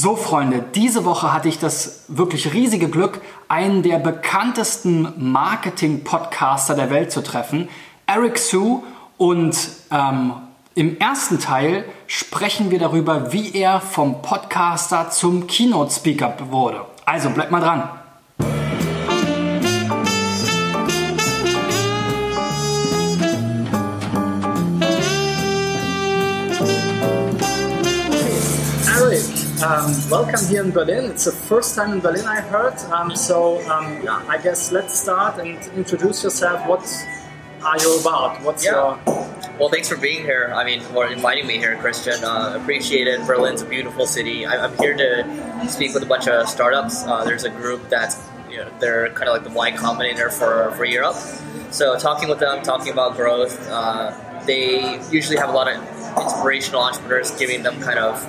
So Freunde, diese Woche hatte ich das wirklich riesige Glück, einen der bekanntesten Marketing-Podcaster der Welt zu treffen, Eric Sue. Und ähm, im ersten Teil sprechen wir darüber, wie er vom Podcaster zum Keynote-Speaker wurde. Also bleibt mal dran. Um, welcome here in Berlin. It's the first time in Berlin I heard. Um, so um, yeah, I guess let's start and introduce yourself. What are you about? What's yeah. your well, thanks for being here. I mean, for inviting me here, Christian. Uh, appreciate it. Berlin's a beautiful city. I, am here to speak with a bunch of startups. Uh, there's a group that's you know they're kind of like the Y Combinator for for Europe. So talking with them, talking about growth. Uh, they usually have a lot of inspirational entrepreneurs giving them kind of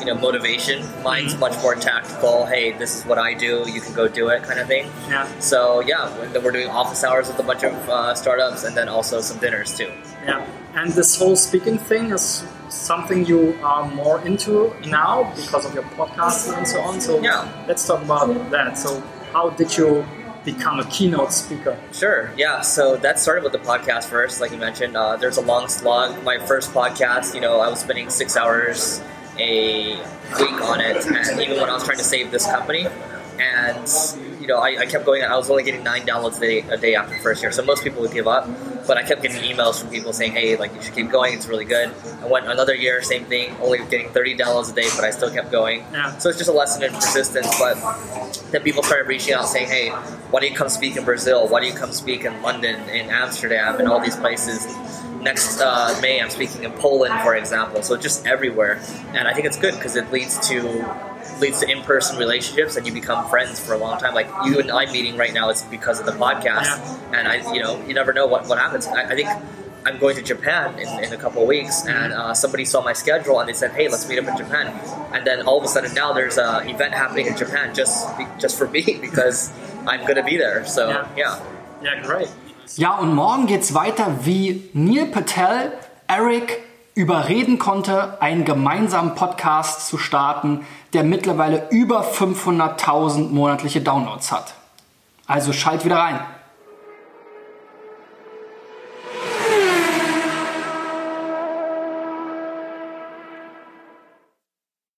you know motivation. Mine's much more tactical. Hey, this is what I do. You can go do it, kind of thing. Yeah. So yeah, then we're doing office hours with a bunch of uh, startups, and then also some dinners too. Yeah. And this whole speaking thing is something you are more into now because of your podcast and so on. So yeah, let's talk about that. So how did you become a keynote speaker? Sure. Yeah. So that started with the podcast first, like you mentioned. Uh, there's a long slog. My first podcast, you know, I was spending six hours a week on it, and even when I was trying to save this company, and you know, I, I kept going. I was only getting nine downloads a day, a day after the first year, so most people would give up. But I kept getting emails from people saying, "Hey, like you should keep going. It's really good." I went another year, same thing, only getting thirty dollars a day, but I still kept going. Yeah. So it's just a lesson in persistence. But then people started reaching out, saying, "Hey, why do you come speak in Brazil? Why do you come speak in London, in Amsterdam, and all these places?" Next uh, May, I'm speaking in Poland, for example. So just everywhere, and I think it's good because it leads to leads to in-person relationships, and you become friends for a long time. Like you and I meeting right now, it's because of the podcast, and I, you know, you never know what what happens. I, I think. I'm going to Japan in, in a couple of weeks, and uh, somebody saw my schedule and they said, "Hey, let's meet up in Japan." And then all of a sudden, now there's an event happening in Japan just just for me because I'm going to be there. So yeah, yeah, yeah great. Ja, und morgen geht's weiter, wie Neil Patel Eric überreden konnte, einen gemeinsamen Podcast zu starten, der mittlerweile über 500.000 monatliche Downloads hat. Also schalt wieder rein.